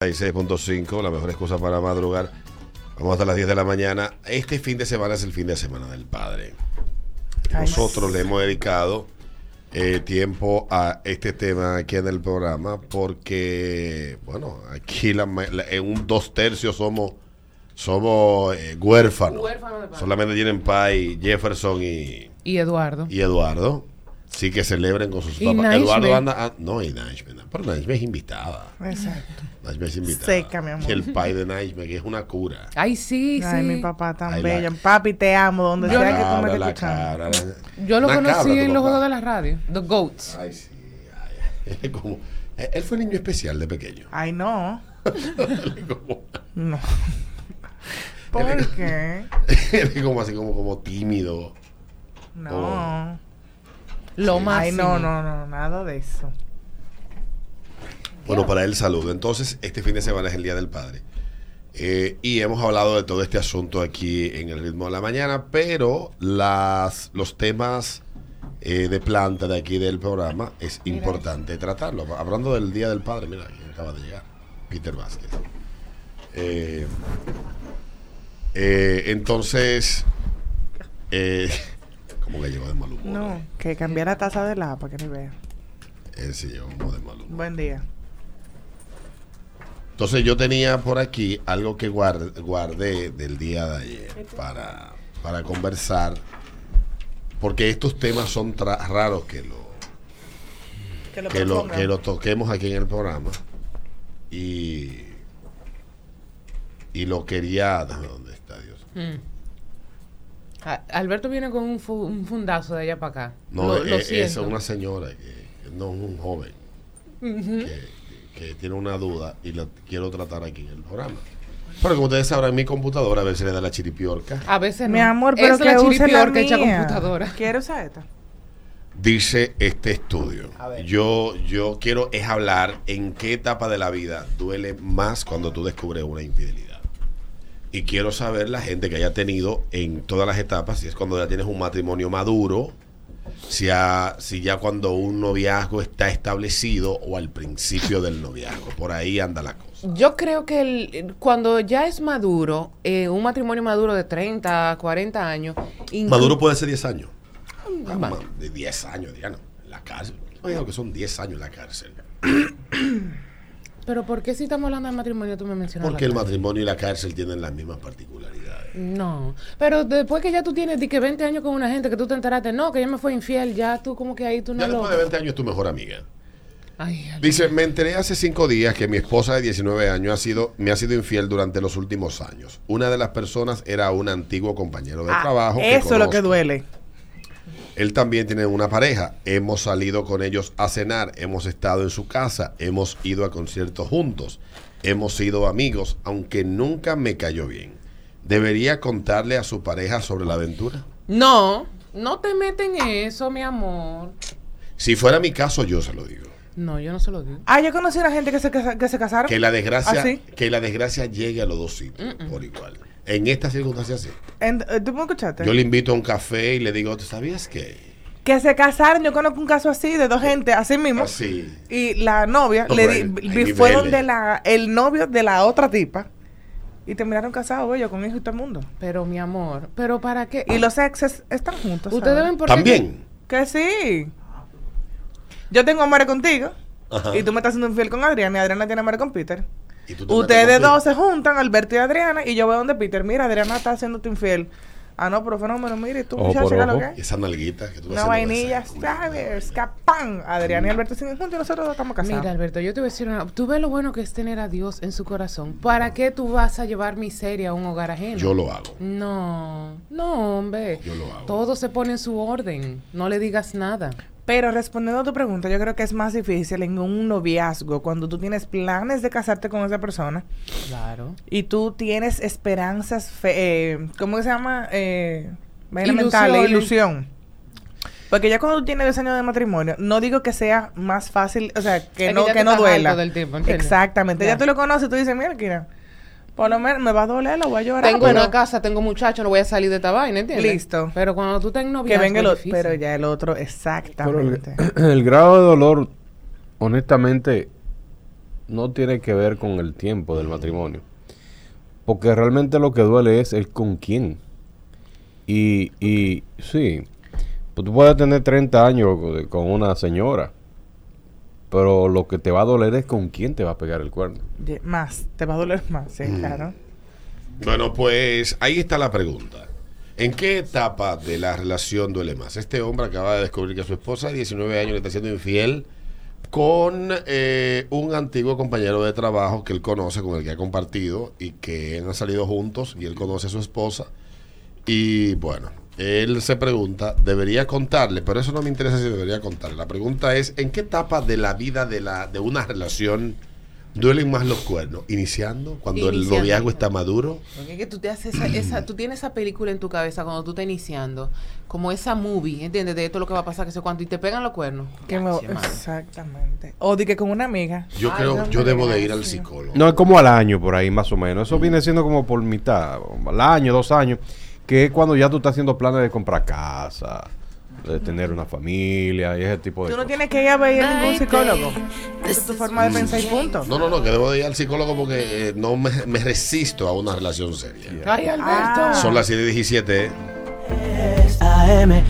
6.5, la mejor excusa para madrugar. Vamos hasta las 10 de la mañana. Este fin de semana es el fin de semana del padre. Nosotros le hemos dedicado eh, tiempo a este tema aquí en el programa porque, bueno, aquí la ma- la- en un dos tercios somos somos eh, huérfanos. Padre. Solamente tienen Pai, Jefferson y, Y Eduardo. y Eduardo. Sí que celebren con sus Y papás. Naishme. Eduardo anda. ah, no, y Naishme. Pero Naishme es invitada. Exacto. Naishme es invitada. Seca, mi amor. Y el pai de Naishme, que es una cura. Ay, sí, Ay, sí. mi papá tan Ay, la- bello. Papi, te amo, donde La sea que tú me estés escuchando. cabra, la- Yo lo Una conocí cabra, en los juegos de la radio. The Goats. Ay, sí. ay. Como- eh, él fue niño especial de pequeño. Ay, no. como, No. ¿Por qué? él es como así, como, como tímido. No. Lo Sí. más. Ay, no, no, no, nada de eso. Bueno, para él saludo. Entonces, este fin de semana es el Día del Padre. Eh, y hemos hablado de todo este asunto aquí en el ritmo de la mañana, pero las, los temas eh, de planta de aquí del programa es importante tratarlo. Hablando del Día del Padre, mira, aquí acaba de llegar Peter Vázquez. Eh, eh, entonces, eh, como que llegó de mal humor. No, eh. que cambié la taza de la para que ni vea. Él sí llegó como de mal humor. Buen día. Entonces yo tenía por aquí algo que guard- guardé del día de ayer para, para conversar, porque estos temas son tra- raros que lo, Que lo que, lo, propongan. que lo toquemos aquí en el programa. Y, y lo quería... ¿Dónde está Dios? Mm. Alberto viene con un, fu- un fundazo de allá para acá. No, lo, lo es, es una señora, que, que no es un joven, que, que tiene una duda y la quiero tratar aquí en el programa. Pero como ustedes sabrán, mi computadora a veces le da la chiripiorca. A veces no. Mi amor, pero es que la chiripiorca hecha computadora. ¿Quieres usar esta? Dice este estudio. Yo, yo quiero es hablar en qué etapa de la vida duele más cuando tú descubres una infidelidad. Y quiero saber la gente que haya tenido en todas las etapas, si es cuando ya tienes un matrimonio maduro, si, ya- si ya cuando un noviazgo está establecido o al principio del noviazgo. Por ahí anda la cosa. Yo creo que el- cuando ya es maduro, eh, un matrimonio maduro de 30, 40 años. Maduro puede ser 10 años. Ah, Ma- ma- De 10 años, Diana, en la cárcel. Oiga, que son 10 años en la cárcel. Pero ¿por qué si estamos hablando de matrimonio tú me mencionas? Porque el matrimonio y la cárcel tienen las mismas particularidades. No, pero después que ya tú tienes di que 20 años con una gente que tú te enteraste, no, que ella me fue infiel, ya tú como que ahí tú no Ya después de 20 años es tu mejor amiga. Ay. Dice, me enteré hace cinco días que mi esposa de 19 años ha sido, me ha sido infiel durante los últimos años. Una de las personas era un antiguo compañero de Ah, trabajo. que eso es lo que duele. Él también tiene una pareja. Hemos salido con ellos a cenar, hemos estado en su casa, hemos ido a conciertos juntos, hemos sido amigos, aunque nunca me cayó bien. ¿Debería contarle a su pareja sobre la aventura? No, no te meten en eso, mi amor. Si fuera mi caso, yo se lo digo. No, yo no se lo digo. Ah, yo conocí a una gente que se, que se casaron. Que la desgracia, ¿Ah, sí? que la desgracia llegue a los dos sitios por igual. En estas circunstancias sí. En- eh, ¿Tú me escuchaste? Yo le invito a un café y le digo, ¿tú sabías qué? Que se casaron. Yo conozco un caso así de dos gente, así mismo. Así. Y la novia No, le di- fueron de la el novio de la otra tipa y terminaron casados ellos con hijos y todo el mundo. Pero, mi amor, ¿pero para qué? Y los exes están juntos. Ustedes ¿sabes? ven por También. que sí. Yo tengo amor contigo Ajá. y tú me estás haciendo infiel con Adriana y Adriana tiene amor con Peter. Ustedes dos se juntan, Alberto y Adriana, y yo veo donde Peter, mira, Adriana está haciéndote infiel. Ah, no, pero fenómeno, mira, y tú, muchacha, por ¿qué es lo que esa nalguita que tú Una vainilla, ¿sabes? Capán. Adriana y Alberto siguen juntos y nosotros dos estamos casados. Mira, Alberto, yo te voy a decir una... Tú ves lo bueno que es tener a Dios en su corazón. ¿Para qué tú vas a llevar miseria a un hogar ajeno? Yo lo hago. No, no, hombre. Yo lo hago. Todo se pone en su orden. No le digas nada. Pero respondiendo a tu pregunta, yo creo que es más difícil en un noviazgo cuando tú tienes planes de casarte con esa persona Claro. y tú tienes esperanzas, fe- eh, ¿cómo se llama? Eh, mental, ilusión. Porque ya cuando tú tienes dos años de matrimonio, no digo que sea más fácil, o sea, que Es no, que no duela. del tiempo. Exactamente. Ya. Ya. tú lo conoces tú dices, mira, Kira, por lo menos me va a doler, lo voy a llorar. Tengo pero una casa, tengo muchachos, no voy a salir de esta vaina, ¿entiendes? Listo. Pero cuando tú estás en que noviazgo venga el otro. Pero ya el otro, Pero el, exactamente. el grado de dolor, honestamente, no tiene que ver con el tiempo del matrimonio. Porque realmente lo que duele es el con quién. Y, y sí, pues tú puedes tener 30 años con una señora, pero lo que te va a doler es con quién te va a pegar el cuerno. Más, te va a doler más, sí, claro. Bueno, pues ahí está la pregunta. ¿En qué etapa de la relación duele más? Este hombre acaba de descubrir que su esposa de 19 años le está siendo infiel con eh, un antiguo compañero de trabajo que él conoce, con el que ha compartido y que han salido juntos y él conoce a su esposa. Y bueno, él se pregunta, debería contarle, pero eso no me interesa si debería contarle. La pregunta es, ¿en qué etapa de la vida de, la, de una relación duelen más los cuernos? ¿Iniciando? ¿Cuando el noviazgo está maduro? Porque es que tú te haces esa, esa- tú tienes esa película en tu cabeza cuando tú estás iniciando, como esa movie, ¿entiendes? De esto es lo que va a pasar, que sé cuánto, y te pegan los cuernos. Que me- exactamente. O di que con una amiga. Yo Ay, creo, no yo debo de ir al psicólogo. No, es como al año por ahí, más o menos. Eso viene siendo como por mitad, al año, dos años, que es cuando ya tú estás haciendo planes de comprar casa, de tener una familia y ese tipo de Tú no cosas. tienes que ir a ver a ningún psicólogo. Esa es tu forma de pensar y punto. No, no, no, que debo de ir al psicólogo porque eh, no me, me resisto a una relación seria. Ay, Alberto. Ah. Son las 7 y 17. AM